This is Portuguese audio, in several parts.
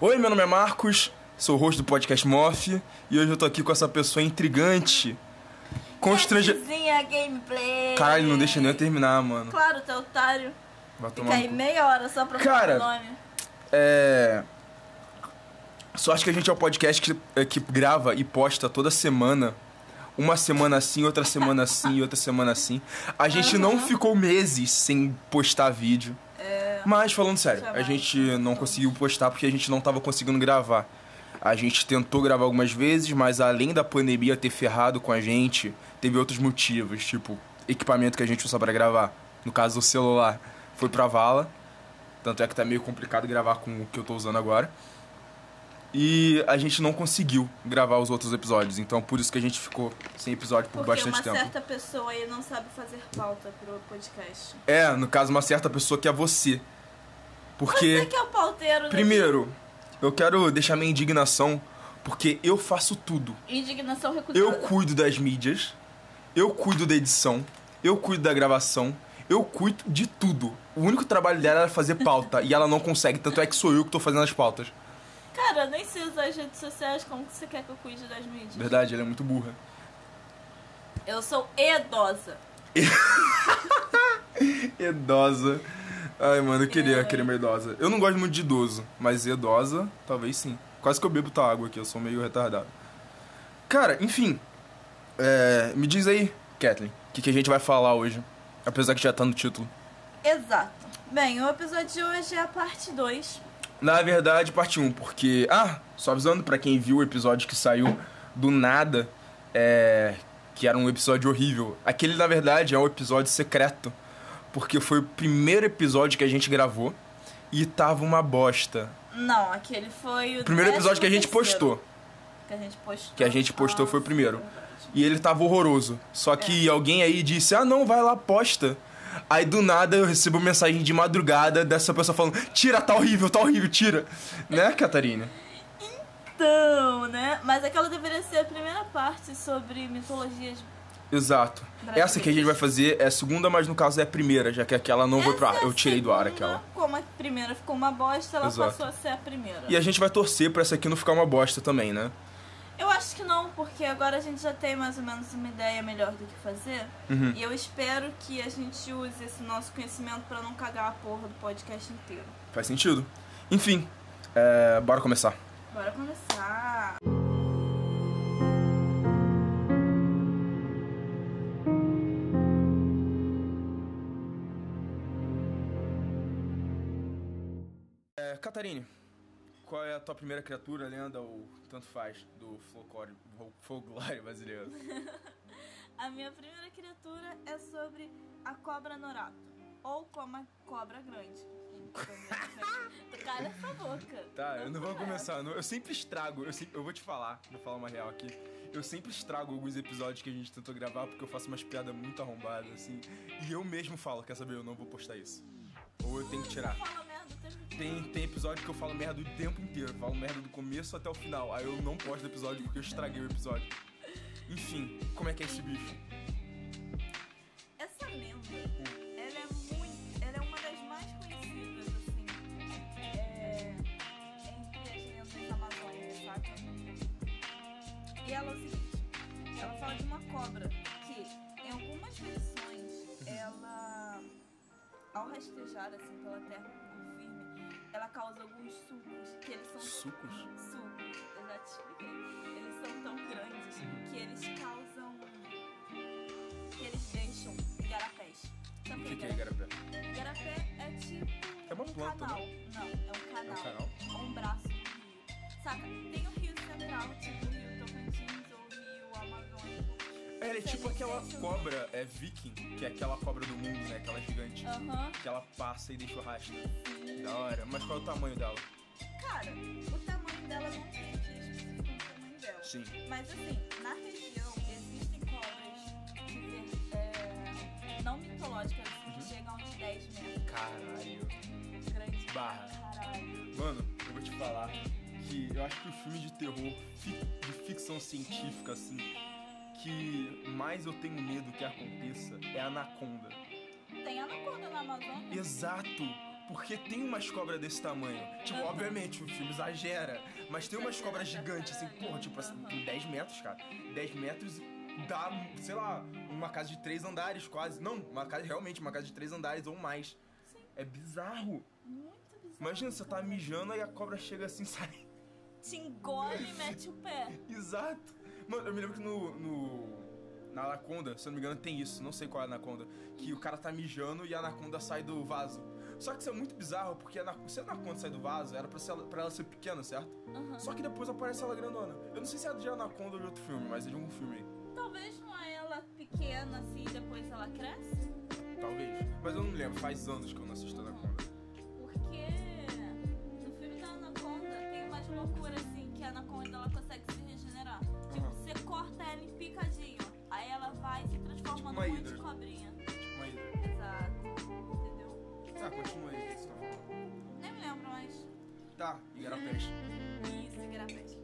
Oi, meu nome é Marcos, sou o host do podcast Moff e hoje eu tô aqui com essa pessoa intrigante, constrangedora. Vizinha gameplay. Caralho, não deixa nem eu terminar, mano. Claro, teu otário. Vai Fica tomar aí no cu. meia hora só pra Cara, falar o nome. É. Só acho que a gente é o podcast que, é, que grava e posta toda semana. Uma semana assim, outra semana assim outra semana assim. A gente não ficou meses sem postar vídeo. Mas falando sério, a gente não conseguiu postar porque a gente não tava conseguindo gravar. A gente tentou gravar algumas vezes, mas além da pandemia ter ferrado com a gente, teve outros motivos, tipo equipamento que a gente usa pra gravar. No caso, o celular foi pra vala. Tanto é que tá meio complicado gravar com o que eu tô usando agora. E a gente não conseguiu gravar os outros episódios, então por isso que a gente ficou sem episódio por Porque bastante uma tempo. certa pessoa aí não sabe fazer pauta pro podcast. É, no caso, uma certa pessoa que é você. Porque. Você que é o pauteiro. Primeiro, eu quero deixar minha indignação, porque eu faço tudo. Indignação recusada. Eu cuido das mídias, eu cuido da edição, eu cuido da gravação, eu cuido de tudo. O único trabalho dela era fazer pauta, e ela não consegue, tanto é que sou eu que tô fazendo as pautas. Cara, nem sei usar as redes sociais, como que você quer que eu cuide das mídias? Verdade, ela é muito burra. Eu sou idosa. Idosa. Ai, mano, eu queria querer uma idosa. Eu não gosto muito de idoso, mas idosa, talvez sim. Quase que eu bebo tua água aqui, eu sou meio retardado. Cara, enfim. é, me diz aí, Kathleen, o que, que a gente vai falar hoje? Apesar que já tá no título. Exato. Bem, o episódio de hoje é a parte 2. Na verdade, parte 1, porque. Ah, só avisando pra quem viu o episódio que saiu do nada, é. Que era um episódio horrível. Aquele, na verdade, é um episódio secreto. Porque foi o primeiro episódio que a gente gravou e tava uma bosta. Não, aquele foi o primeiro episódio que a gente terceiro. postou. Que a gente postou. Que a gente postou foi o Ah, primeiro. é verdade. E ele tava horroroso. Só que alguém aí disse: ah, não, vai lá, posta. Aí do nada eu recebo mensagem de madrugada dessa pessoa falando: tira, tá horrível, tá horrível, tira. Né, Catarina? Então, né? Mas aquela deveria ser a primeira parte sobre mitologias. Exato. Essa que a gente vai fazer é a segunda, mas no caso é a primeira, já que aquela não foi pro ar. Essa é a Eu tirei do ar aquela. Como a primeira ficou uma bosta, ela Exato. passou a ser a primeira. E a gente vai torcer pra essa aqui não ficar uma bosta também, né? Eu acho que não, porque agora a gente já tem mais ou menos uma ideia melhor do que fazer. Uhum. E eu espero que a gente use esse nosso conhecimento pra não cagar a porra do podcast inteiro. Faz sentido. Enfim, é, bora começar. Bora começar. É, Catarine, qual é a tua primeira criatura, lenda ou tanto faz do folclore, folclore brasileiro? A minha primeira criatura é sobre a cobra norato. Ou como a cobra grande. Cala essa boca. Tá, eu não vou começar. não- Eu sempre estrago. Eu, sempre- eu vou te falar, vou falar uma real aqui. Eu sempre estrago alguns episódios que a gente tentou gravar porque eu faço umas piadas muito arrombadas, assim. E eu mesmo falo, quer saber, eu não vou postar isso. Ou eu tenho que tirar. Fala Tem, tem episódio que eu falo merda o tempo inteiro. Eu falo merda do começo até o final. Aí eu não posto episódio porque eu estraguei o episódio. Enfim, como é que é esse bicho? Essa lenda, ela é muito. Ela é uma das mais conhecidas, assim. É, entre as lendas amazônicas, saca? E ela é o seguinte: ela fala de uma cobra que, em algumas versões, ela, ao rastejar assim pela terra ela causa alguns sucos que eles são Sucos? sucos, eu já te expliquei. Eles são tão grandes que eles causam. que eles deixam igarapés. Sabe O que, que é igarapé? igarapé? Igarapé é tipo. É uma um planta, canal. né? Não, é um canal. É um canal? Ou um braço do rio. Saca? Tem o rio central, tipo o rio Tocantins Ela é tipo aquela cobra, é viking, que é aquela cobra do mundo, né? Aquela gigante. Aham. Que ela passa e deixa o rastro. Da hora. Mas qual é o tamanho dela? Cara, o tamanho dela não tem aqui específico o tamanho dela. Sim. Mas assim, na região existem cobras de é, não mitológicas, assim, que Uhum. chegam de 10 metros. Caralho. Grande Barra. caralho. Mano, eu vou te falar que eu acho que o filme de terror, fi- de ficção científica, assim, que mais eu tenho medo que aconteça é Anaconda. Tem anaconda na Amazônia? Exato! Porque tem umas cobras desse tamanho. Tipo, obviamente, o filme exagera. Mas tem umas cobras gigantes, assim, porra, tipo, assim, tem 10 metros, cara. 10 metros dá, sei lá, uma casa de três andares quase. Não, uma casa, realmente, uma casa de três andares ou mais. Sim, É bizarro. muito bizarro. Imagina, você tá mijando e a cobra chega assim, sai. Te engole e mete o pé. Exato. Mano, eu me lembro que no, no. Na Anaconda, se eu não me engano, tem isso. Não sei qual é a Anaconda. Que o cara tá mijando e a Anaconda sai do vaso. Só que isso é muito bizarro, porque a Anaconda, se a Anaconda sai do vaso, era pra, ser, pra ela ser pequena, certo? Aham. Só que depois aparece ela grandona. Eu não sei se é de Anaconda ou de outro filme, mas é de um filme aí. Talvez não é ela pequena assim e depois ela cresce. Talvez. Mas eu não me lembro, faz anos que eu não assisto Anaconda. Porque no filme da Anaconda tem umas loucuras em. Aí ela vai se transforma Tipo hidra. de cobrinha. Tipo uma hidra. Exato. Entendeu? Tá, continua aí, o que você tá falando? Nem me lembro, mas. Tá, igarapés. Isso, Igarapete.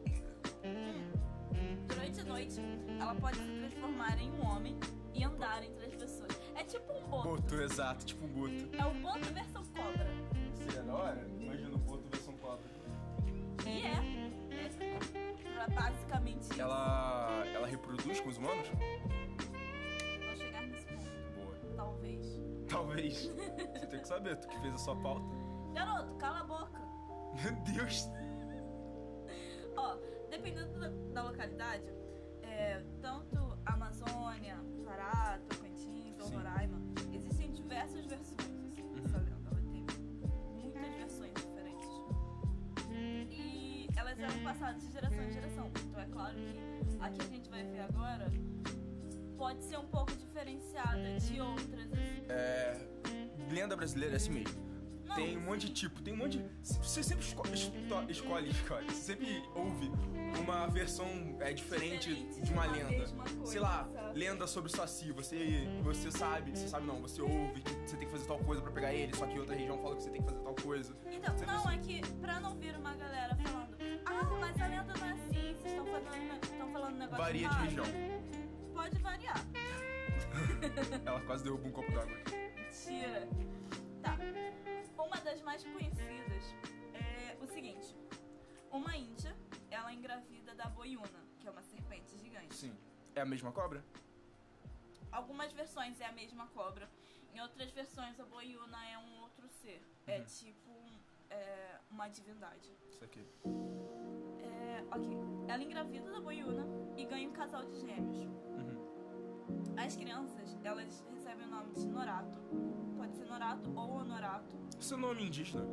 Durante a noite, ela pode se transformar em um homem e andar entre as pessoas. É tipo um boto. Boto, exato, tipo um boto. É o boto versão cobra. Seria da hora? Imagina o boto versão cobra. E é. É basicamente isso. Ela. ela reproduz com os humanos? Vou chegar nesse ponto. Boa. Talvez. Talvez. Você tem que saber, tu que fez a sua pauta. Garoto, cala a boca. Meu Deus. Ó, dependendo da, da localidade, é, tanto passadas de geração em geração. Então é claro que a que a gente vai ver agora pode ser um pouco diferenciada de outras. Assim. É. Lenda brasileira é assim mesmo. Não, tem um monte de tipo, tem um monte de. Você sempre esco esto- escolhe, escolhe. Você sempre ouve uma versão é, diferente, Diferente de uma de uma lenda. coisa, Sei lá, sabe? lenda sobre o Saci. Você, você sabe, você sabe não, você ouve que você tem que fazer tal coisa pra pegar ele, só que outra região fala que você tem que fazer tal coisa. Então, Sempre não, é que pra não vir uma galera falando, ah, mas a lenda não é assim, vocês estão falando, estão falando um negócio Varia de errado." região. Pode variar. Ela quase derrubou um copo d'água. Mentira. Tá. Uma das mais conhecidas é o seguinte. Uma índia, ela engravida da boiuna, que é uma serpente gigante. Sim. É a mesma cobra? Algumas versões é a mesma cobra. Em outras versões, a boiuna é um outro ser. É Uhum. tipo é, uma divindade. Isso aqui. É, ok. Ela engravida da boiuna e ganha um casal de gêmeos. Uhum. As crianças, elas recebem o nome de Norato. Pode ser Norato ou Honorato. Seu nome indígena?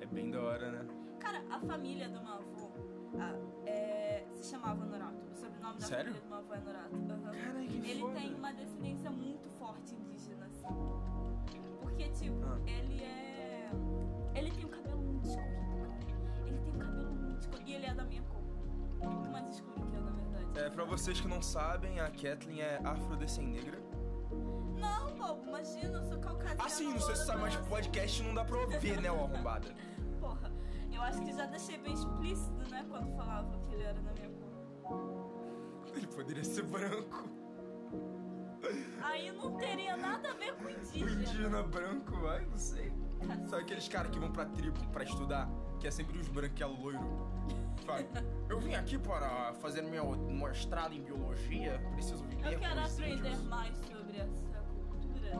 É bem da hora, né? Cara, a família do meu avô ah, é, se chamava Norato. O sobrenome da Sério? família do meu avô é Norato. Aham. Caralho, que Ele foda. tem uma descendência muito forte indígena, assim. Porque, tipo, Ah. ele é. Ele tem um cabelo muito escuro, cara. Ele tem um cabelo muito escuro. E ele é da minha cor. Muito mais escuro que eu, na verdade. É, pra vocês que não sabem, a Kathleen é afrodescendente negra. Não, bobo, imagina, eu sou caucasiana. Ah, sim, não sei se você sabe, mas podcast não dá pra ouvir, né, ô arrombada? Porra, eu acho que já deixei bem explícito, né, quando falava que ele era da minha cor. Ele poderia ser branco. Aí não teria nada a ver com O indígena. indígena branco, ai, não sei. Sabe aqueles caras que vão pra tribo pra estudar, que é sempre os branquelos loiro? Fala, eu vim aqui para fazer meu mestrado em biologia, preciso viver Eu quero aprender índios." mais sobre essa cultura.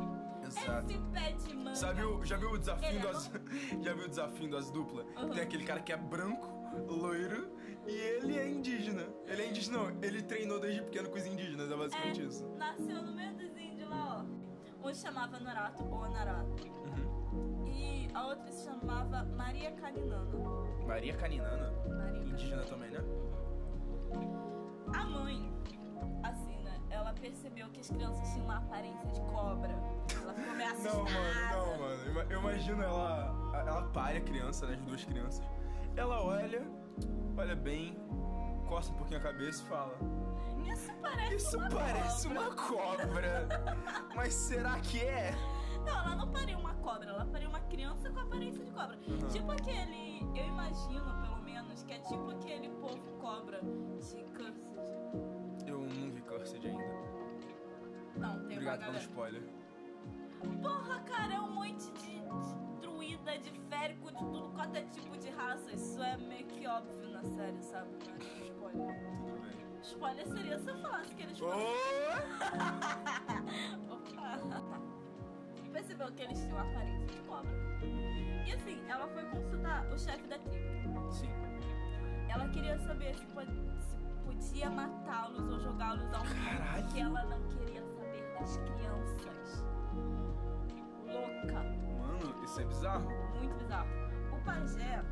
Exato. Esse pé de manga. Sabe o, já viu o desafio é das já viu o desafio das duplas? Uhum. Tem aquele cara que é branco, loiro e ele é indígena. Ele é indígena, não, ele treinou desde pequeno com os indígenas, é basicamente É, isso. nasceu no meio dos índios lá, ó. Um chamava Norato ou Anarato. Uhum. E a outra se chamava Maria Caninana. Maria Caninana, Maria indígena também, né? A mãe, assim, né? Ela percebeu que as crianças tinham uma aparência de cobra. Ela ficou meio assustada. Não, mano, não, mano. Eu imagino ela. Ela pare a criança, né? As duas crianças. Ela olha, olha bem, coça um pouquinho a cabeça e fala. Isso parece Isso uma parece cobra. uma cobra. Mas será que é? Não, ela não pariu uma cobra, ela pariu uma criança com aparência de cobra. Uhum. Tipo aquele. Eu imagino, pelo menos, que é tipo aquele povo cobra de Cursed. Eu não vi Cursed ainda. Não, tem Obrigado uma pelo spoiler. Porra, cara, é um monte de, de druida, de férico, de tudo quanto é tipo de raça. Isso é meio que óbvio na série, sabe? É spoiler. Tudo bem. Spoiler seria se eu falasse que eles foram. Oh! Opa! Percebeu que eles tinham aparência de cobra. E assim, ela foi consultar o chefe da tribo. Sim. Ela queria saber se, pod- se podia matá-los ou jogá-los ao. Caralho. Porque ela não queria saber das crianças. Louca. Mano, isso é bizarro. Muito bizarro. O pajé,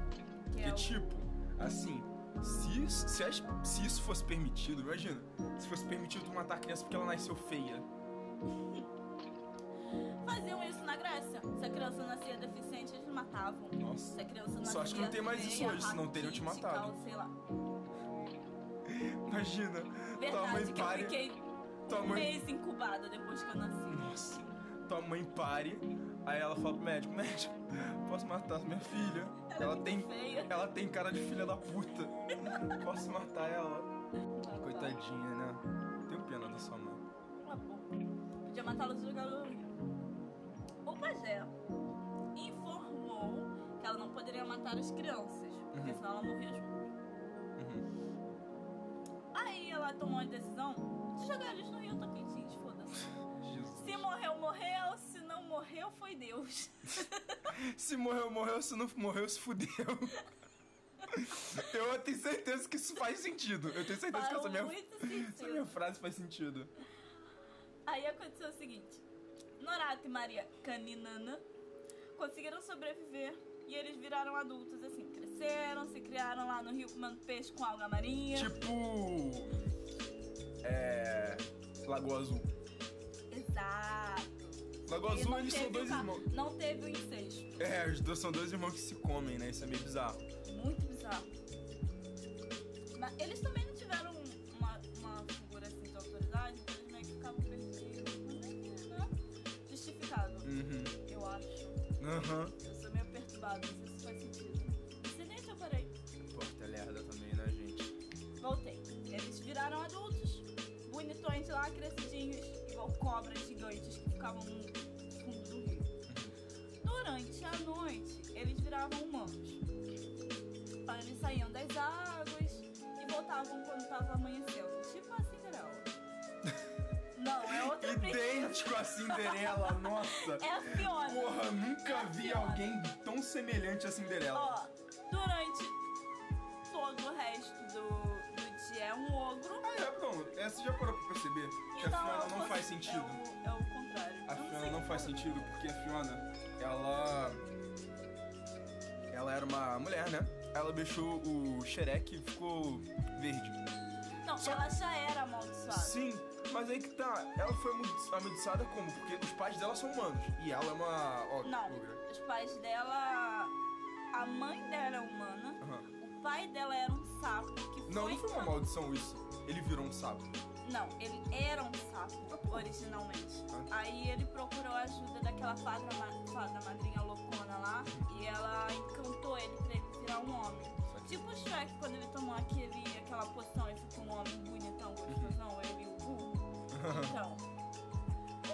que é o... tipo, assim, se, isso- se, se isso fosse permitido, imagina, se fosse permitido tu matar a criança porque ela nasceu feia. Faziam isso na Grécia. Se a criança nascia deficiente, eles matavam. Nossa. Se a criança nascia Só acho que não tem mais isso hoje, senão teriam te matado. Sei lá. Imagina, tua mãe Verdade que eu pare. fiquei Tua um mãe- mês incubada depois que eu nasci. Nossa, tua mãe pare. Aí ela fala pro médico, médico, posso matar minha filha? Ela ela tem. feia." Ela tem cara de filha da puta. Posso matar ela? Coitadinha, né? Tenho pena da sua mãe. Tá. Podia jogá-los no rio. O pajé informou que ela não poderia matar as crianças, porque Uhum. senão ela morria junto. Uhum. Aí ela tomou a decisão de jogar eles no rio Tocantins, foda-se. Jesus. Se morreu, morreu. Se não morreu, foi Deus. Se morreu, morreu. Se não morreu, se fudeu. Eu tenho certeza que isso faz sentido. Eu tenho certeza que Faz essa minha, essa minha frase faz sentido. Aí aconteceu o seguinte: Norato e Maria Caninana conseguiram sobreviver e eles viraram adultos, assim, cresceram, se criaram lá no rio comendo peixe com alga marinha. Tipo. É. Lagoa Azul. Exato. E Azul, não eles são dois ca- irmãos. Não teve o incesto. É, os dois são dois irmãos que se comem, né? Isso é meio bizarro. Muito bizarro. Durante a noite, eles viravam humanos. Aí Eles saíam das águas e voltavam quando tava amanhecendo. Tipo a Cinderela. Não, é outra princesa. Idêntico a Cinderela, nossa. É a Fiona. Porra, nunca vi Fiona. alguém tão semelhante a Cinderela. Ó, durante todo o resto do, é um ogro. Ah, é, não, essa você já parou pra perceber que a Então, Fiona eu não faz sentido. É o, é o contrário. A não Fiona não que faz sentido porque a Fiona, ela. Ela era uma mulher, né? Ela deixou o Shrek e ficou verde. Não, Só- ela já era amaldiçoada. Sim, mas aí que tá. Ela foi amaldi- amaldiçoada como? Porque os pais dela são humanos. E ela é uma. Ó, Não, ogra. os pais dela. A mãe dela é humana. Aham. O pai dela era um sapo que foi. Não, não foi uma maldição isso. Ele virou um sapo. Não, ele era um sapo originalmente. Ah. Aí ele procurou a ajuda daquela fada, fada madrinha loucona lá e ela encantou ele pra ele virar um homem. Tipo o Shrek quando ele tomou aquele, aquela poção e ficou um homem bonitão, gostosão, ele e o burro. Então,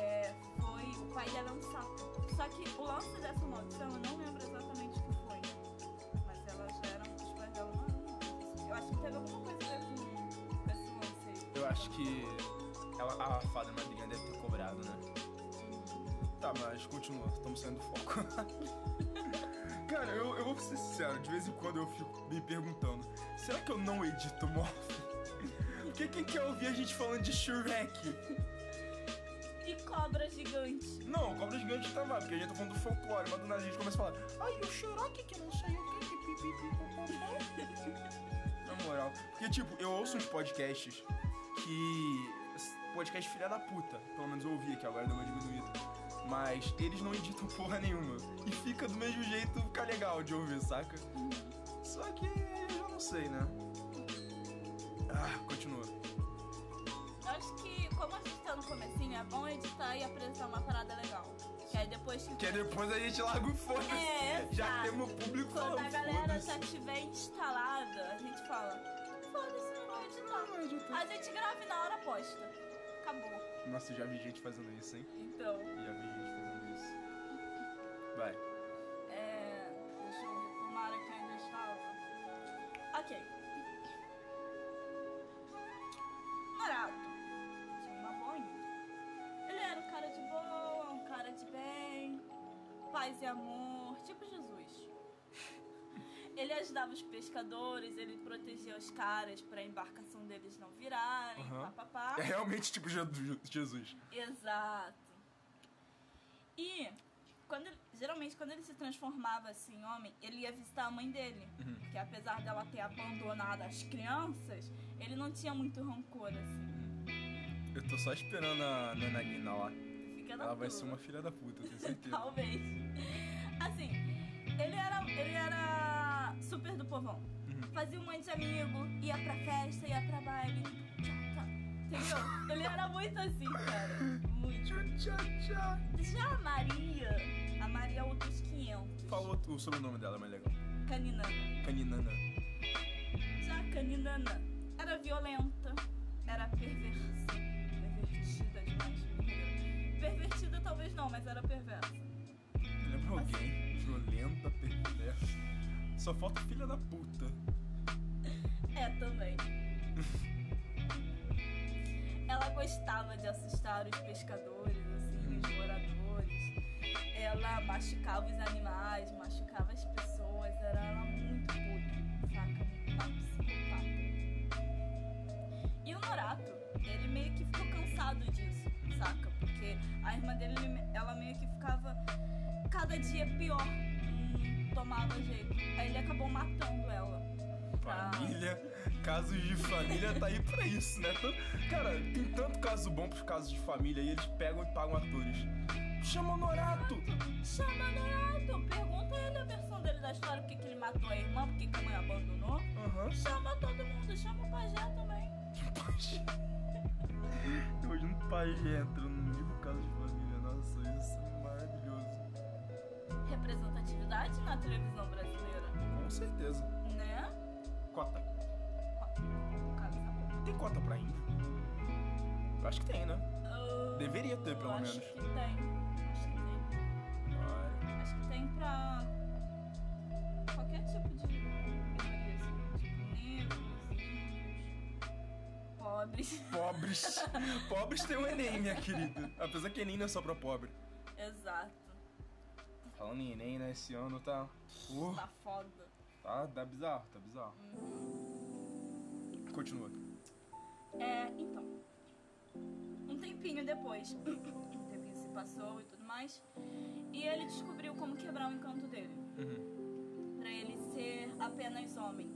é, foi. O pai dela é um sapo. Só que o lance dessa maldição eu não lembro exatamente acho que teve alguma coisa a ver com, com esse lance aí. Eu acho que ela, a fada madrinha deve ter cobrado, né? Tá, mas continua, estamos saindo do foco. Cara, eu, eu vou ser sincero, de vez em quando eu fico me perguntando, será que eu não edito Morph? Porque quem quer ouvir a gente falando de Shrek? E cobra gigante. Não, Cobra Gigante tá lá, porque a gente tá falando do folclore, mas do nada a gente começa a falar, ai, o Shrek que não sei o que, que pi, pi, pi, popopó." Na moral, porque tipo, eu ouço uns podcasts que. Podcast filha da puta, pelo menos eu ouvi aqui agora, deu uma diminuída. Mas eles não editam porra nenhuma. E fica do mesmo jeito, fica legal de ouvir, saca? Só que eu já não sei, né? Ah, continua. Eu acho que, como a gente tá no comecinho, é bom editar e apresentar uma parada legal. Que aí depois que. Que aí depois a gente larga o foda-se. É, já exato. temos o público Quando falando, a galera já tiver instalada, a gente fala. Foda-se, não vai editar. Não vai editar. A gente grava e na hora posta. Acabou. Nossa, eu já vi gente fazendo isso, hein? Então. Já vi gente fazendo Vai. É, deixa eu retomar aqui onde eu estava. Ok. Paz e amor, tipo Jesus. Ele ajudava os pescadores, ele protegia os caras pra embarcação deles não virarem, Aham. papapá. É realmente tipo Je- Jesus. Exato. E quando ele- geralmente quando ele se transformava assim em homem, ele ia visitar a mãe dele. Uhum. Porque apesar dela ter abandonado as crianças, ele não tinha muito rancor assim. Eu tô só esperando a Nana Nina lá. Fica na Ela vai ser uma filha da puta, tenho certeza. Talvez. Assim, ele era, ele era super do povão. Uhum. Fazia um monte de amigo, ia pra festa, ia pra baile. Entendeu? Ele era muito assim, cara. Muito. Tchau, tchau. Já a Maria, a Maria é outros 500. Fala o, o sobrenome dela, é mais legal. Caninana. Caninana. Já a Caninana era violenta, era perversa. Pervertida demais. Pervertida talvez não, mas era perversa. Lembra alguém violenta, perversa. Só falta filha da puta. É, também. Ela gostava de assustar os pescadores, assim, os moradores. Ela machucava os animais, machucava as pessoas. Era ela muito puta, saca? Uma psicopata. E o Norato, ele meio que ficou cansado disso? Porque a irmã dele, ela meio que ficava cada dia pior. Não tomava jeito. Aí ele acabou matando ela. pra- Família, casos de família tá aí pra isso, né? Cara, tem tanto caso bom pros casos de família e eles pegam e pagam atores. Chama o Norato! Chama Norato, pergunta ele a versão dele da história, por que ele matou a irmã, por que a mãe abandonou. Aham. Chama todo mundo, chama o pajé também. Um pajé entra no meio do caso de família. Nossa, isso é maravilhoso. Representatividade na televisão brasileira, Com certeza. né? Cota. No caso, tá Tem cota pra índio? Eu acho que tem, né? bom. Deveria ter, pelo acho menos. que tem. Acho que tem. Ai. Acho que tem pra qualquer tipo de pobres. Pobres. Pobres tem o Enem, minha querida. Apesar que Enem não é só pra pobre. Exato. Falando em Enem, né? Esse ano tá. Uh, Tá foda. tá, tá bizarro, tá bizarro. Continua. É, então. Um tempinho depois, um tempinho se passou e tudo mais, e ele descobriu como quebrar o encanto dele. Uhum. Pra ele ser apenas homem.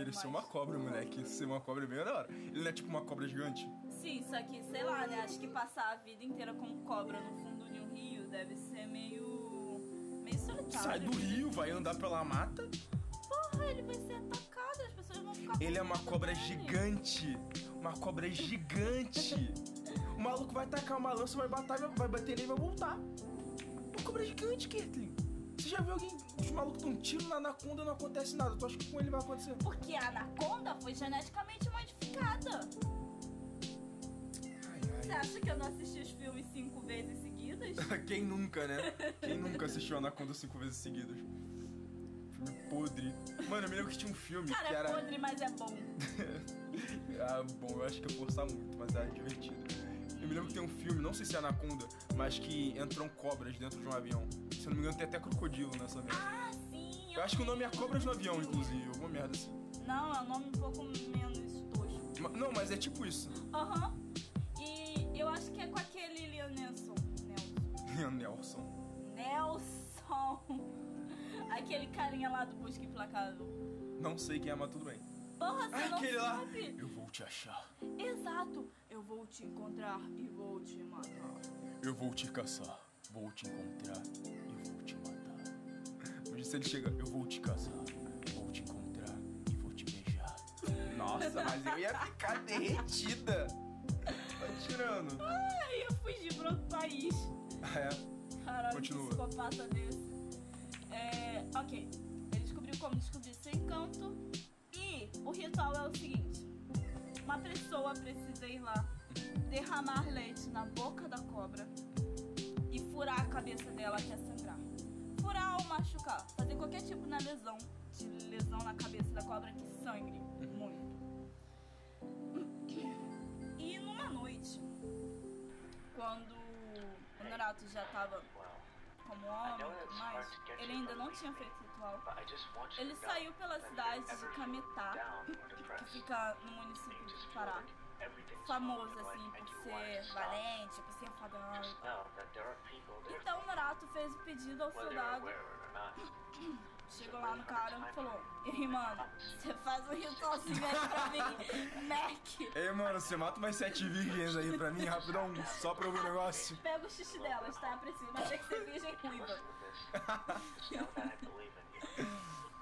Ele ser uma cobra, moleque. Ser uma cobra é bem da hora. Ele não é tipo uma cobra gigante? Sim, só que, sei lá, né? Acho que passar a vida inteira como cobra no fundo de um rio deve ser meio. meio solitário. Sai do rio, vai andar pela mata. Porra, ele vai ser atacado, as pessoas vão ficar. com Ele é uma cobra dele. gigante. Uma cobra gigante. O maluco vai tacar uma lança, vai bater, vai bater nele e vai voltar. Uma cobra gigante, Kirtlin. Você já viu alguém. Os malucos dão um tiro na anaconda e não acontece nada. Tu acha que com ele vai acontecer? Porque a anaconda foi geneticamente modificada. Você Ai, acha que eu não assisti os filmes cinco vezes seguidas? Quem nunca, né? Quem nunca assistiu Anaconda cinco vezes seguidas? Filme podre. Mano, eu me lembro que tinha um filme Cara, que é era. podre, mas é bom. Ah, bom, eu acho que é forçar muito, mas é divertido. Eu me lembro que tem um filme, não sei se é Anaconda, mas que entram cobras dentro de um avião. Se eu não me engano, tem até crocodilo nessa merda. Ah, sim. Eu acho que o nome é Cobras no Avião, inclusive, alguma merda assim. Não, é um nome um pouco menos tosco. Ma- Não, mas é tipo isso. Aham. E eu acho que é com aquele Liam Nelson. Nelson. Nelson. Nelson. Aquele carinha lá do Busca Implacável. Não sei quem é, mas tudo bem. Porra, você Ah, não aquele lá. sabe? Eu vou te achar. Exato. Eu vou te encontrar e vou te matar. Eu vou te caçar. Vou te encontrar e vou te matar. Mas se ele chega, eu vou te caçar. Vou te encontrar e vou te beijar. Nossa, mas eu ia ficar derretida. Tá tirando. Aí eu fugi pra outro país. É. Caralho, Continua. psicopata desse. É, ok. Ele descobriu como descobrir seu encanto. E o ritual é o seguinte: uma pessoa precisa ir lá, derramar leite na boca da cobra furar a cabeça dela até sangrar. machucar ou machucar. Fazer qualquer tipo de lesão, de lesão na cabeça da cobra que sangre muito. E numa noite, quando o Norato já tava como homem mais, ele ainda não tinha feito ritual. Ele saiu pela cidade de Cametá, que fica no município de Pará. Famoso assim por ser valente, por ser e tal. Então o Norato fez o pedido ao soldado. Chegou lá no cara e falou: Ei, mano, você faz um ritualzinho aí pra mim, Mac. Ei, mano, você mata umas sete virgens aí pra mim, rapidão, só pra ouvir o negócio. Pega o xixi delas, tá? Preciso, mas tem que ser virgem ruiva.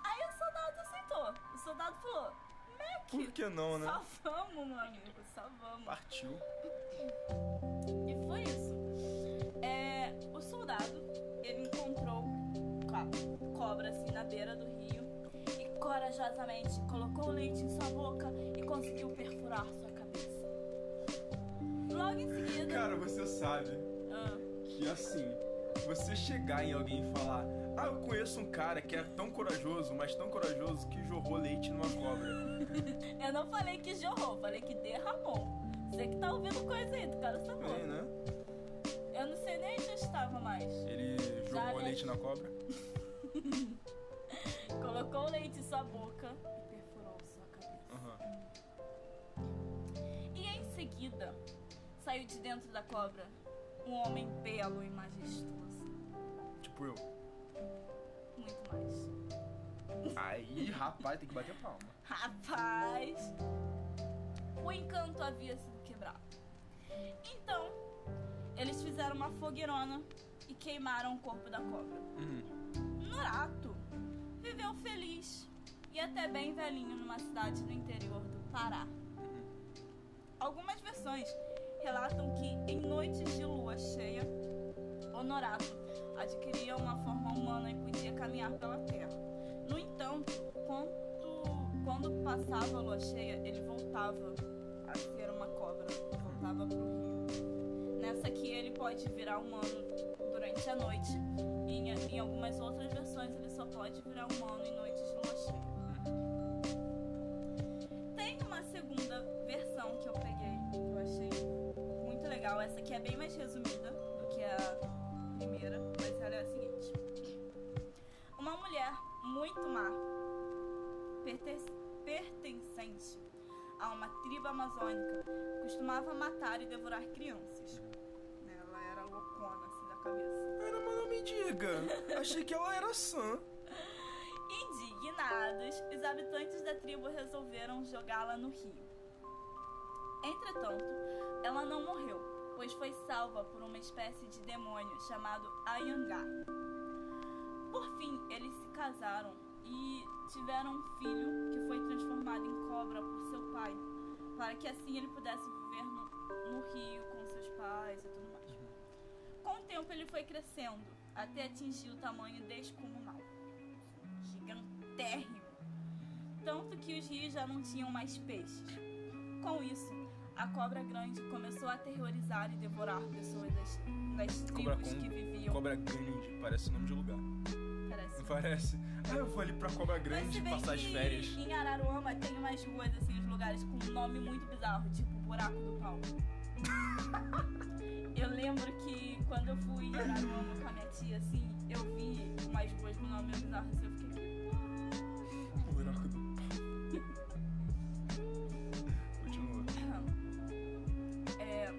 Aí o soldado aceitou. O soldado falou: Por que não, né? só vamos, meu amigo, só vamos. Partiu. E foi isso. É, o soldado, ele encontrou a cobra assim na beira do rio e corajosamente colocou o leite em sua boca e conseguiu perfurar sua cabeça. Logo em seguida. Cara, você sabe Ah, que assim, você chegar em alguém e falar, ah, eu conheço um cara que é tão corajoso, mas tão corajoso que jorrou leite numa cobra. eu não falei que jorrou, falei que derramou. Você que tá ouvindo coisa aí, tu cara tá bom. né? Eu não sei nem onde eu estava mais. Ele Já jogou vi. leite na cobra. Colocou o leite em sua boca e perfurou sua cabeça. Aham. E em seguida, saiu de dentro da cobra um homem belo e majestoso. Tipo eu. Muito mais. Aí, rapaz, tem que bater palma. Rapaz, o encanto havia sido quebrado. Então, eles fizeram uma fogueirona e queimaram o corpo da cobra. Uhum. Norato viveu feliz e até bem velhinho numa cidade do interior do Pará. Algumas versões relatam que em noites de lua cheia, Honorato adquiria uma forma humana e podia caminhar pela terra. No entanto, quando, quando passava a lua cheia, ele voltava a ser uma cobra, voltava pro rio. Nessa aqui ele pode virar humano durante a noite. E em, em algumas outras versões ele só pode virar humano em noites de lua cheia. Tem uma segunda versão que eu peguei, que eu achei muito legal. Essa aqui é bem mais resumida do que a primeira, mas ela é a seguinte. Uma mulher muito má, pertencente a uma tribo amazônica, costumava matar e devorar crianças. Ela era loucona, assim, da cabeça. Cara, mas não me diga. Achei que ela era sã. Indignados, os habitantes da tribo resolveram jogá-la no rio. Entretanto, ela não morreu, pois foi salva por uma espécie de demônio chamado Ayangá. Por fim, eles se casaram e tiveram um filho que foi transformado em cobra por seu pai, para que assim ele pudesse viver no, no rio com seus pais e tudo mais. Com o tempo, ele foi crescendo até atingir o tamanho descomunal gigantérrimo. Tanto que os rios já não tinham mais peixes. Com isso, a cobra grande começou a aterrorizar e devorar pessoas das, das tribos com que viviam. Cobra grande, parece nome de lugar. Parece. Não parece? Ah, eu vou ali pra Cobra Grande passar as férias. Em Araruama tem umas ruas, assim, uns lugares com um nome muito bizarro, tipo Buraco do Pau. eu lembro que quando eu fui em Araruama com a minha tia, assim, eu vi umas ruas com nome bizarro, assim, eu fiquei. Buraco do pau. Continua. É,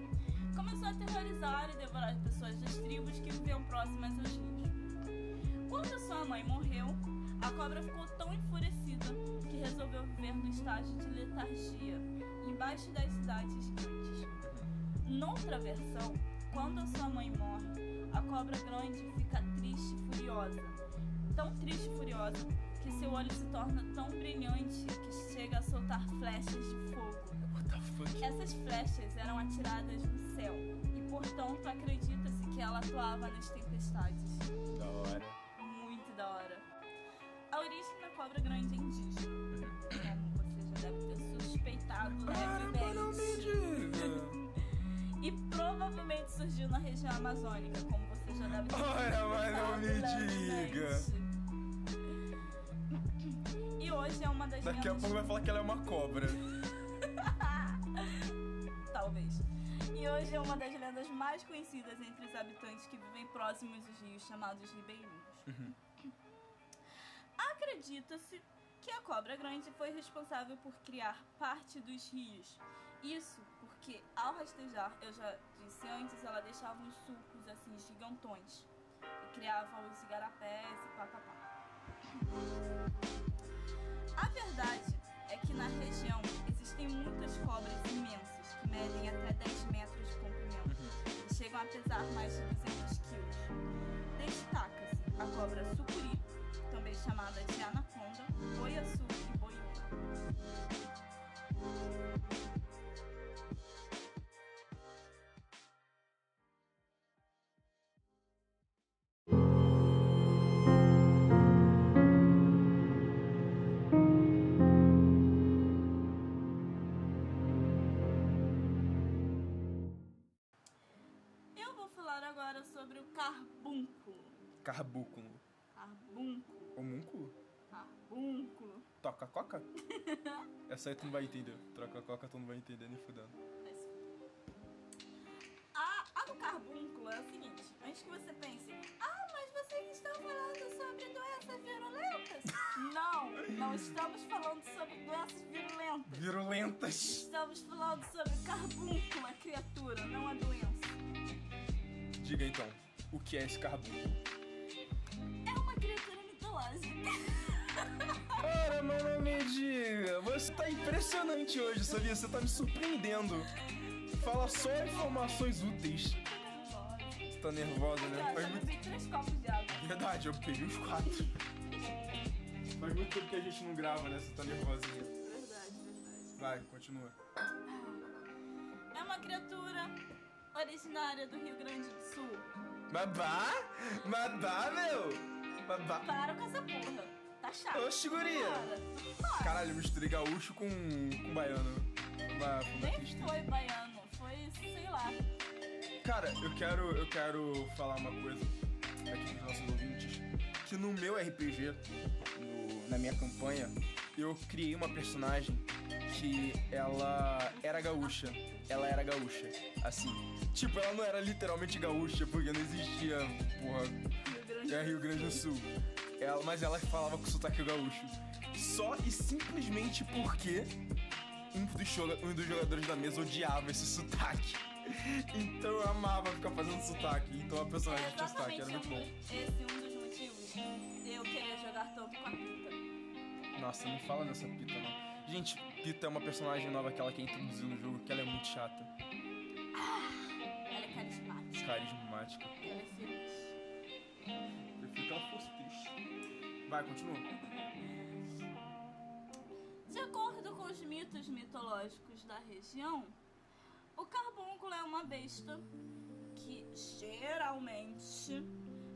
começou a aterrorizar e devorar as pessoas das tribos que viviam próximas aos rios. Quando sua mãe morreu, a cobra ficou tão enfurecida que resolveu viver no estágio de letargia, embaixo das cidades grandes. Noutra versão, quando sua mãe morre, a cobra grande fica triste e furiosa. Tão triste e furiosa que seu olho se torna tão brilhante que chega a soltar flechas de fogo. What the fuck? Essas flechas eram atiradas no céu e, portanto, acredita-se que ela atuava nas tempestades. Da hora. A origem da cobra grande é indígena. Como você já deve ter suspeitado levemente. diga. E provavelmente surgiu na região amazônica, como você já deve ter Ora, mas não me diga. E hoje é uma das Daqui a pouco vai falar que ela é uma cobra. Talvez. E hoje é uma das lendas mais conhecidas entre os habitantes que vivem próximos dos rios chamados ribeirinhos. Acredita-se que a cobra grande foi responsável por criar parte dos rios. Isso porque ao rastejar, eu já disse antes, ela deixava uns sulcos assim gigantões e criava os igarapés e papapá. A verdade é que na região existem muitas cobras imensas que medem até 10 metros de comprimento e chegam a pesar mais de 200 quilos. Destaca-se a cobra sucuri, chamada de anaconda, boiaçu e boiúna. Eu vou falar agora sobre o carbúnculo. Carbúnculo. Carbúnculo, Homúnculo? carbúnculo. Toca coca? Essa aí tu não vai entender. Troca coca, tu não vai entender nem fudendo. A, a do carbúnculo é o seguinte: antes que você pense, ah, mas vocês estão falando sobre doenças virulentas? Não, não estamos falando sobre doenças virulentas. Virulentas. Estamos falando sobre carbúnculo, a criatura, não a doença. Diga então, o que é esse carbúnculo? Mitológica. Ora, mano, me diga. Você tá impressionante hoje, sabia? Você tá me surpreendendo. Fala só informações úteis. Você tá nervosa, né? Faz já muito... três copos de água. Verdade, eu peguei os quatro. Faz muito tempo que a gente não grava, né? Você tá nervosinha. Verdade, verdade. Vai, continua. É uma criatura originária do Rio Grande do Sul. Babá? Babá, meu? Babá. Para com essa porra. Tá chato. Oxi, guria. Caralho, misturei gaúcho com, com baiano. Uma, Nem tristeza. foi baiano, foi, sei lá. Cara, eu quero, eu quero falar uma coisa aqui pros nossos ouvintes. Que no meu RPG, no- na minha campanha, eu criei uma personagem que ela era gaúcha. Ela era gaúcha. Assim. Tipo, ela não era literalmente gaúcha, porque não existia, porra, Grande é Rio Grande do Sul. Ela, mas ela falava com sotaque gaúcho. Só e simplesmente porque um dos, um dos jogadores da mesa odiava esse sotaque. Então eu amava ficar fazendo sotaque. Então a personagem tinha sotaque, era muito bom. esse um dos motivos de eu querer jogar tanto com a Pita. Nossa, não fala dessa Pita não. Gente, Pita é uma personagem nova que ela quer introduzir no jogo, que ela é muito chata. Ela é carismática, Carismática. ela é feliz. Que ela fosse triste. Vai, continua. De acordo com os mitos mitológicos da região, o carbúnculo é uma besta que geralmente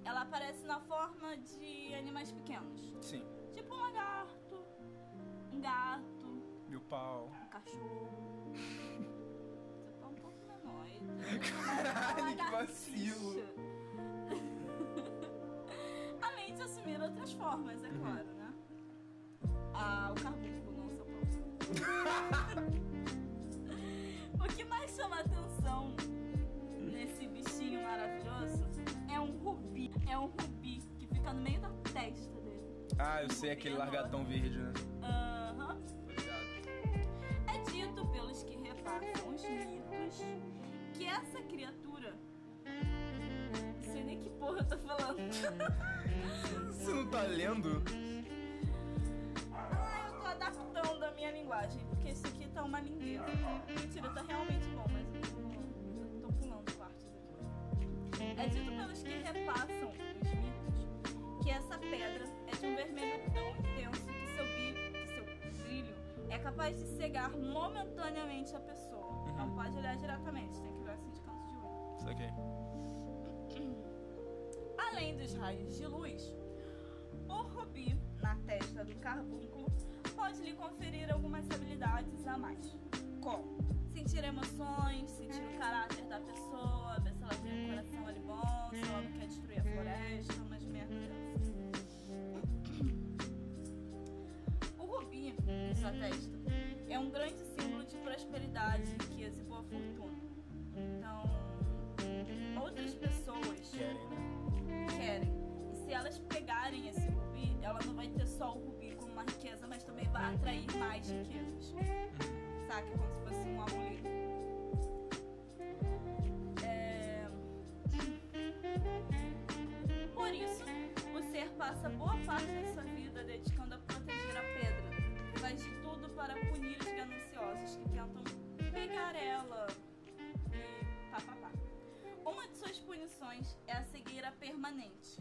ela aparece na forma de animais pequenos, Sim. tipo um lagarto, um gato, Meu pau. um cachorro. Você tá um pouco menor. Caralho, que Uma vacilo. Assumir outras formas, é claro, né? Ah, o carbúnculo não São Paulo. o que mais chama atenção nesse bichinho maravilhoso é um rubi. É um rubi que fica no meio da testa dele. Ah, eu sei aquele largatão verde, né? Aham. É dito pelos que repassam os mitos que essa criatura. Nem que porra eu tô falando. Você não tá lendo? ah, eu tô adaptando a minha linguagem, porque isso aqui tá uma lindeza. Mentira, tá realmente bom, mas eu tô pulando partes aqui. É dito pelos que repassam os mitos que essa pedra é de um vermelho tão intenso que seu, bi- que seu brilho é capaz de cegar momentaneamente a pessoa. Não pode olhar diretamente, tem que olhar assim de canto de olho. Isso aqui. Além dos raios de luz, o rubi na testa do carbúnculo pode lhe conferir algumas habilidades a mais, como sentir emoções, sentir o caráter da pessoa, ver se ela tem um coração ali bom, se ela não quer destruir a floresta, umas merda dessas. O rubi em sua testa é um grande símbolo de prosperidade, riqueza e boa fortuna. Então, outras pessoas Querem, né? Querem. E se elas pegarem esse rubi, ela não vai ter só o rubi como uma riqueza, mas também vai atrair mais riquezas. Saca? Como se fosse um amuleto. É... Por isso, o ser passa boa parte da sua vida dedicando a proteger a pedra. Faz de tudo para punir os gananciosos que tentam pegar ela. Uma de suas punições é a cegueira permanente.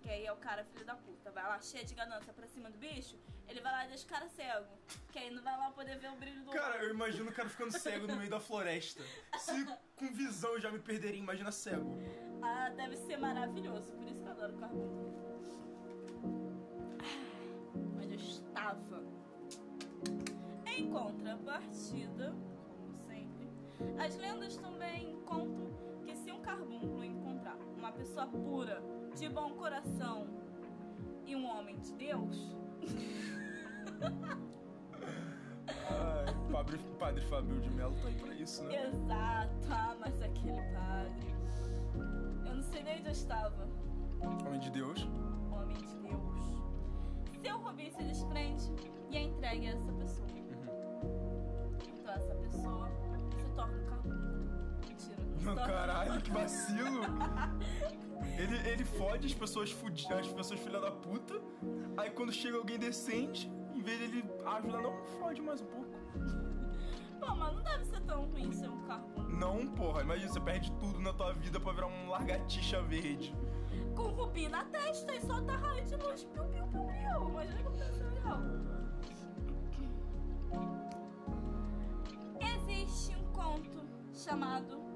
Que aí é o cara filho da puta. Vai lá cheio de ganância pra cima do bicho, ele vai lá e deixa o cara cego. Que aí não vai lá poder ver o brilho do Cara, olho. eu imagino o cara ficando cego no meio da floresta. Se com visão eu já me perderia, imagina cego. Ah, deve ser maravilhoso. Por isso que eu adoro carbono. Onde eu estava. Em contrapartida, como sempre, as lendas também contam encontrar uma pessoa pura, de bom coração e um homem de Deus, Ai, padre, padre Fabio de Mello tá aí pra isso, né? exato, ah, mas aquele padre. Eu não sei nem onde eu estava. Homem de Deus. homem de Deus. Seu rubi se desprende e é entregue a essa que vacilo! Ele, ele fode as pessoas fudidas, as pessoas filha da puta. Aí quando chega alguém decente, em vez dele ajudar, não, fode mais um pouco. Pô, mas não deve ser tão ruim ser um carbúnculo. Não, porra, imagina, você perde tudo na tua vida pra virar um largatixa verde. Com rubi na testa e solta raio de luz. Piu, piu, piu, piu. Imagina como deve ser legal. Existe um conto chamado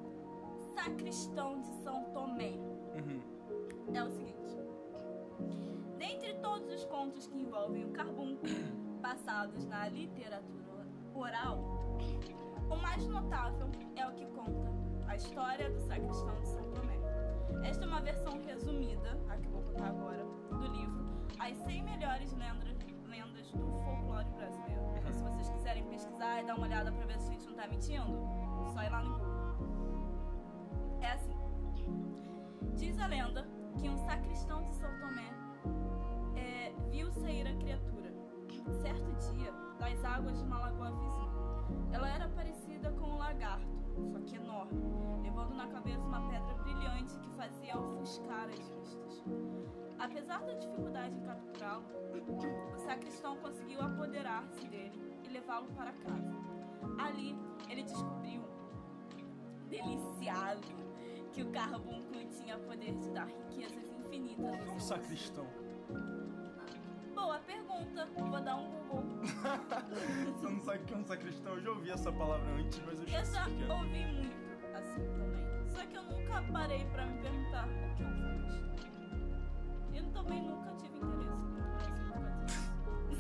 Sacristão de São Tomé. Uhum. é o seguinte: dentre todos os contos que envolvem o carbúnculo passados na literatura oral, o mais notável é o que conta a história do sacristão de São Tomé. Esta é uma versão resumida, a que eu vou contar agora, do livro As 100 Melhores Lendas, lendas do Folclore Brasileiro. Então, se vocês quiserem pesquisar e dar uma olhada pra ver se a gente não tá mentindo, só ir lá no Google. É assim. Diz a lenda que um sacristão de São Tomé é, viu sair a criatura, certo dia, das águas de uma lagoa vizinha. Ela era parecida com um lagarto, só que enorme, levando na cabeça uma pedra brilhante que fazia ofuscar as vistas. Apesar da dificuldade em capturá-lo, o sacristão conseguiu apoderar-se dele e levá-lo para casa. Ali, ele descobriu deliciado que o carbúnculo tinha poder de dar riquezas infinitas Um sacristão. Boa pergunta, vou dar um Google. Você não sabe o que é um sacristão? Eu já ouvi essa palavra antes, mas eu Eu esqueci já o que é. ouvi muito assim também. Só que eu nunca parei pra me perguntar o que é um sacristão. Eu também nunca tive interesse.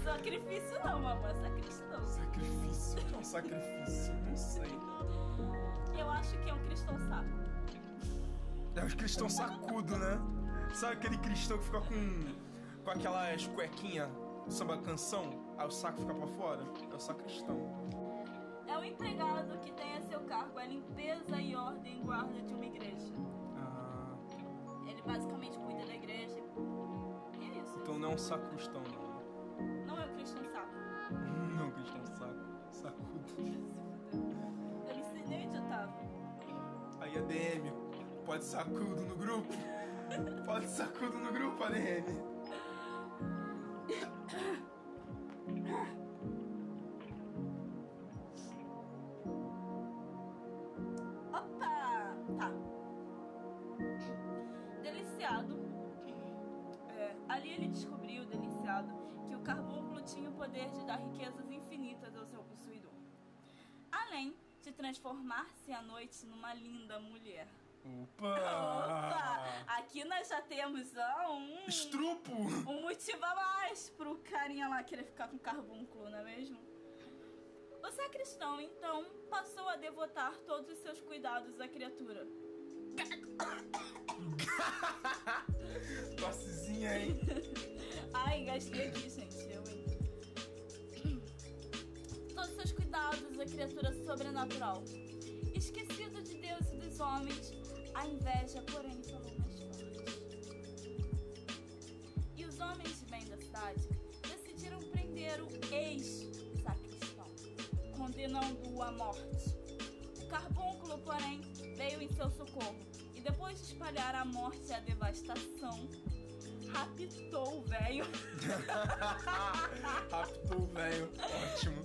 Sacrifício não, mamãe, é sacristão. Sacrifício? O que é um sacrifício? Não sei. Eu acho que é um cristão saco. É os cristão sacudo, né? Sabe aquele cristão que fica com, com aquelas cuequinhas samba canção? Aí o saco fica pra fora? É o sacristão. É o empregado que tem a seu cargo a limpeza e ordem e guarda de uma igreja. Ah, Ele basicamente cuida da igreja. E é isso. então não é um sacristão, não. Não é o cristão saco. Não, cristão saco. Sacudo. Eu não sei nem onde eu tava. Aí, ADM, pode sacudo no grupo? Pode sacudo no grupo, ADM. Opa! Tá. Deliciado. É, ali ele descobriu, deliciado, que o carbúnculo tinha o poder de dar riquezas infinitas ao seu possuidor. Além de transformar-se à noite numa linda mulher. Opa! Opa! Aqui nós já temos ó, um, Estrupo! um motivo a mais pro carinha lá querer ficar com carbúnculo, não é mesmo? O sacristão, então, passou a devotar todos os seus cuidados à criatura. Tossezinha, hein? Ai, engasguei aqui, gente. Eu, hein? Todos seus cuidados, a criatura sobrenatural. Esquecido de Deus e dos homens, a inveja, porém, falou mais forte. E os homens de bem da cidade decidiram prender o ex-sacristão, condenando-o à morte. O carbúnculo, porém, veio em seu socorro e depois de espalhar a morte e a devastação, raptou o velho. Raptou o velho. Ótimo.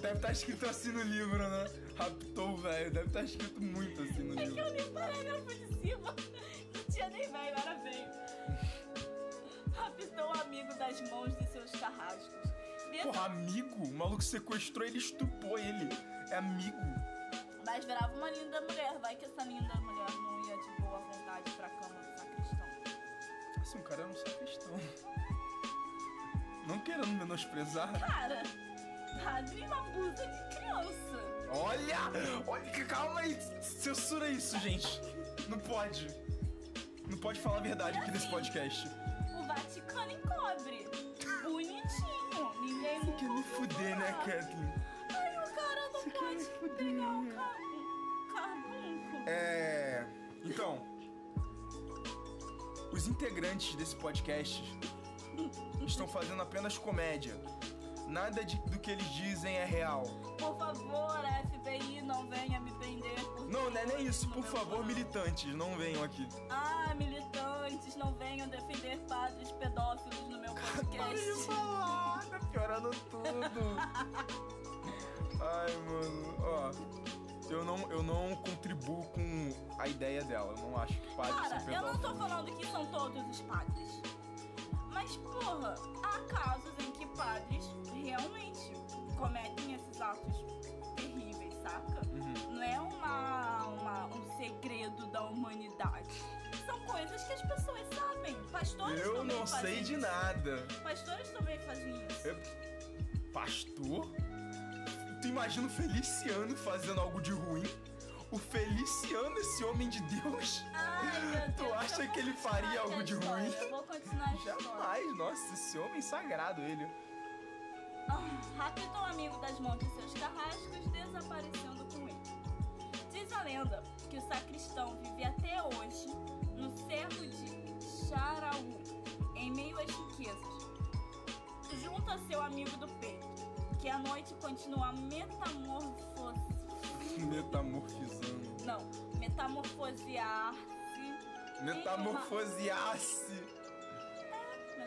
Deve estar escrito assim no livro, né? Raptou o velho. Deve estar escrito muito assim no É que livro. eu li o parágrafo de cima. Não tinha nem velho, era velho. Raptou o amigo das mãos de seus carrascos. Dessa- Porra, amigo? O maluco sequestrou ele, estupou ele. É amigo. Mas virava uma linda mulher. Vai que essa linda mulher não ia de boa vontade pra cama do sacristão. Assim, o cara era um sacristão. Não querendo menosprezar. Cara, padre abusa de criança. Olha! Olha, calma aí. Censura isso, gente. Não pode. Não pode falar a verdade aqui nesse podcast. O Vaticano encobre. Bonitinho. Ninguém Você quer me fuder, né, Kathleen? Ai, o cara não Você quer pode pegar um, car carbúnculo. É. Então. Os integrantes desse podcast estão fazendo apenas comédia. Nada de- do que eles dizem é real. Por favor, FBI não venha me prender. por Não, não é nem isso. Por favor, militantes, não venham aqui. Ah, militantes, não venham defender padres pedófilos no meu podcast. falar, tá piorando tudo. Ai, mano, ó. Eu não, eu não contribuo com a ideia dela. Eu não acho que padre Cara, são eu não tô falando que são todos os padres. Mas, porra, há casos em que padres realmente cometem esses atos terríveis, saca? Uhum. Não é uma, uma- um segredo da humanidade. São coisas que as pessoas sabem. Pastores Eu também não fazem sei de isso. nada. Pastores também fazem isso. Eu- Pastor? Tu imagina o Feliciano fazendo algo de ruim? O Feliciano, esse homem de Deus? Ai, meu Deus. Tu acha que ele faria algo de ruim? Eu vou continuar a história. Jamais, nossa, esse homem sagrado, ele. Ah, Raptou um amigo das mãos de seus carrascos, desaparecendo com ele. Diz a lenda que o sacristão vive até hoje no cerro de Charaú, em meio às riquezas, junto a seu amigo do peito, que à noite continua metamorfose... Metamorfizando. Não, metamorfosear-se... Metamorfosear-se.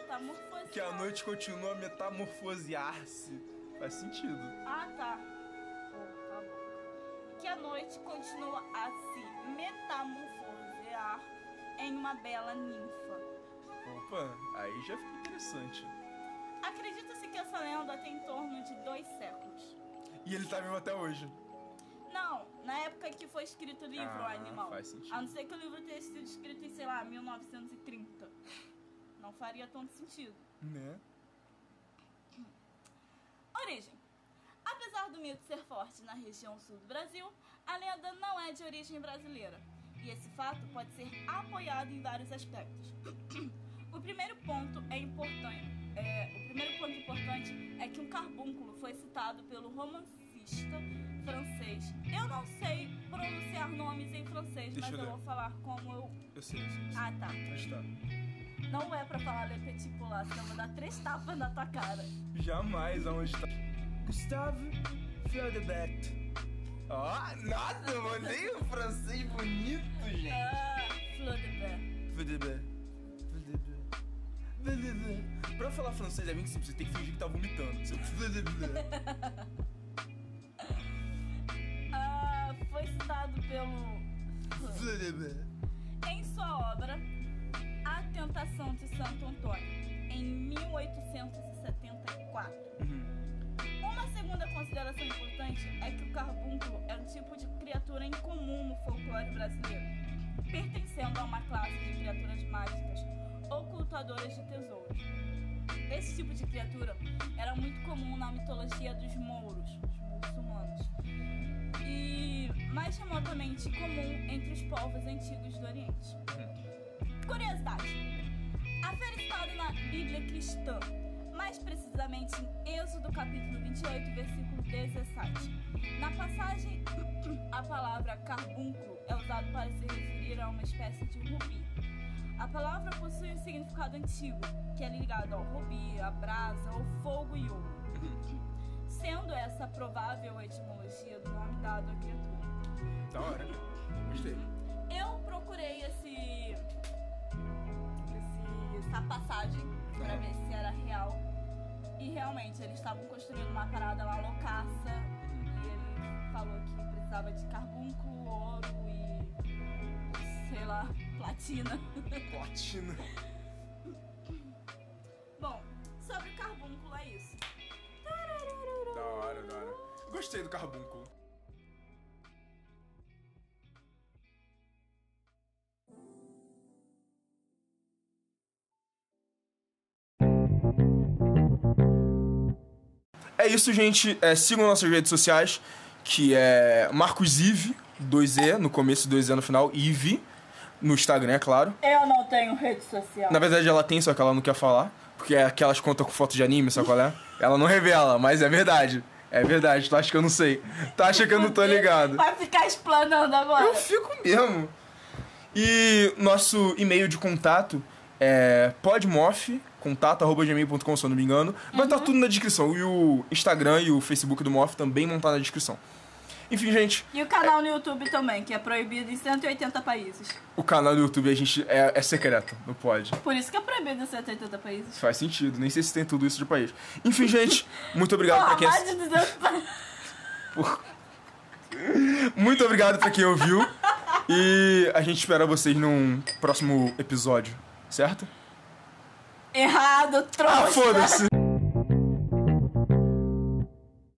Metamorfosear... Que a noite continua a metamorfosear-se. Faz sentido. Ah, tá. Tá bom. Que a noite continua a se metamorfosear em uma bela ninfa. Opa, aí já fica interessante. Acredita-se que essa lenda tem em torno de dois séculos. E ele tá vivo até hoje. Não, na época que foi escrito o livro, Ah, o animal. faz sentido. A não ser que o livro tenha sido escrito em, sei lá, 1930. Não faria tanto sentido. Né? Origem. Apesar do mito ser forte na região sul do Brasil, a lenda não é de origem brasileira. E esse fato pode ser apoiado em vários aspectos. O primeiro ponto é importante. é, o primeiro ponto importante é que um carbúnculo foi citado pelo romancista francês. Eu não sei pronunciar nomes em francês, Deixa mas eu eu vou falar como eu. Eu sei, eu sei. eu sei. Ah, tá. Mas tá. Não é pra falar le petit pois, senão vou dar três tapas na tua cara. Jamais aonde tá. Gustave Flaubert. Ó, nada, eu mandei um francês bonito, gente. Ah. Flaubert. Flaubert. Flaubert. Pra falar francês é bem simples, você tem que fingir que tá vomitando. Você... Ah, foi citado pelo. Flaubert. Em sua obra de Santo Antônio, em 1874. Uhum. Uma segunda consideração importante é que o carbúnculo é um tipo de criatura incomum no folclore brasileiro, pertencendo a uma classe de criaturas mágicas ocultadoras de tesouros. Esse tipo de criatura era muito comum na mitologia dos mouros, os muçulmanos. E mais remotamente comum entre os povos antigos do Oriente. Curiosidade: a fera estava na Bíblia cristã, mais precisamente em Êxodo capítulo 28, versículo 17. Na passagem, a palavra carbúnculo é usada para se referir a uma espécie de rubi. A palavra possui um significado antigo, que é ligado ao rubi, à brasa, ao fogo e ouro, sendo essa a provável etimologia do nome dado à criatura. Da hora. Gostei. Eu procurei esse- essa passagem pra ver se era real. E realmente, eles estavam construindo uma parada lá loucaça. E ele falou que precisava de carbúnculo, ouro e. sei lá, platina. Platina. Bom, sobre o carbúnculo é isso. Da hora, da hora. Gostei do carbúnculo. Isso, gente. É, sigam nossas redes sociais, que é Marcos Ive, 2E, no começo e 2E no final, Ive, no Instagram, é claro. Eu não tenho rede social. Na verdade, ela tem, só que ela não quer falar. Porque é aquelas contas com foto de anime, sabe qual é? Ela não revela, mas é verdade. É verdade, tu acha que eu não sei. Tu acha que eu não tô ligado. Vai ficar explanando agora. Eu fico mesmo. E nosso e-mail de contato é podmof, contato.gmail.com, se eu não me engano. Vai estar tudo na descrição. E o Instagram e o Facebook do Mof também vão estar na descrição. Enfim, gente, E o canal no YouTube também, que é proibido em 180 países. o canal do YouTube a gente é, é secreto, não pode. Por isso que é proibido em 180 países. Faz sentido, nem sei se tem tudo isso de país. Enfim, gente, muito obrigado pra quem mais de 200 países. Muito obrigado pra quem ouviu. E a gente espera vocês num próximo episódio, certo? Errado, trouxa. Ah, foda-se!